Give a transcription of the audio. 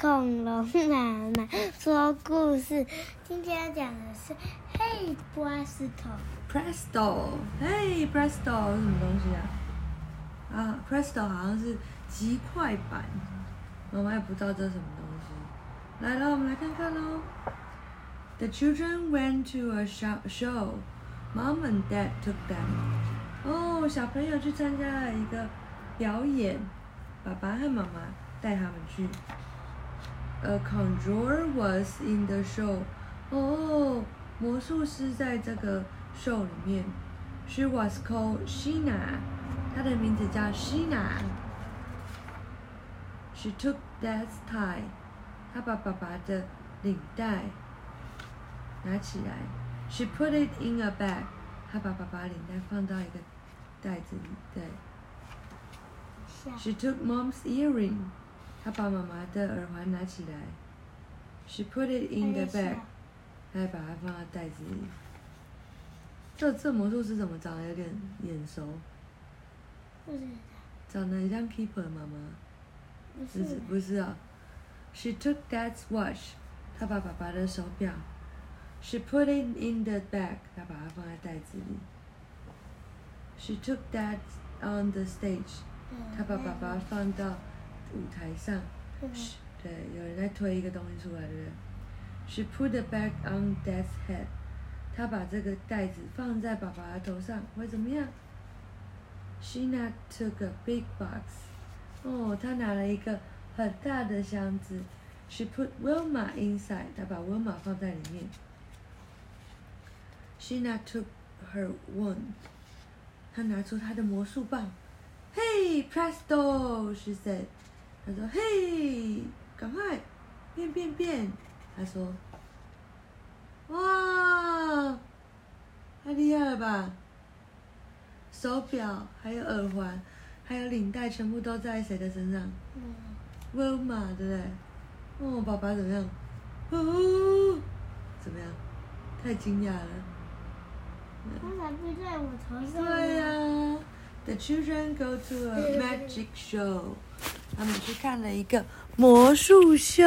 恐龙妈妈说故事。今天要讲的是《嘿，波斯头》。Presto，嘿，Presto 是什么东西啊？啊，Presto 好像是极快版，妈妈也不知道这是什么东西。来了，我们来看看喽。The children went to a sho- show. Mom and Dad took them. 哦，小朋友去参加了一个表演，爸爸和妈妈带他们去。A conjurer was in the show. 哦，魔术师在这个 show 里面。She was called Sheena. 她的名字叫 Sheena. She took Dad's tie. 她把爸爸的领带拿起来。She put it in a bag. 她把爸爸领带放到一个袋子里。对。下 She took Mom's earring. 她把妈妈的耳环拿起来。She put it in the bag. 还把它放在袋子里。这这魔术师怎么长得有点眼熟？不是长得很像 Keeper 妈妈。不不是是不是啊。She took Dad's watch. 她把爸爸的手表。She put it in the bag. 她把它放在袋子里。She took Dad on the stage. 她把爸爸放到舞台上。嗯对，有人在推一个东西出来，对不对？She put the bag on Dad's head. 她把这个袋子放在爸爸的头上，会怎么样？Sheena took a big box. 哦，她拿了一个很大的箱子。She put Wilma inside. 她把 Wilma 放在里面。Sheena took her wand. 她拿出她的魔术棒。Hey, presto! She said. 她说：“嘿，赶快变变变！”他说：“哇，太厉害了吧！手表，还有耳环，还有领带，全部都在谁的身上嗯？Wilma，对不对？哦，爸爸怎么样？哦，怎么样？太惊讶了。刚才不在我头上呢。对呀、t h e children go to a magic show，他们去看了一个魔术秀。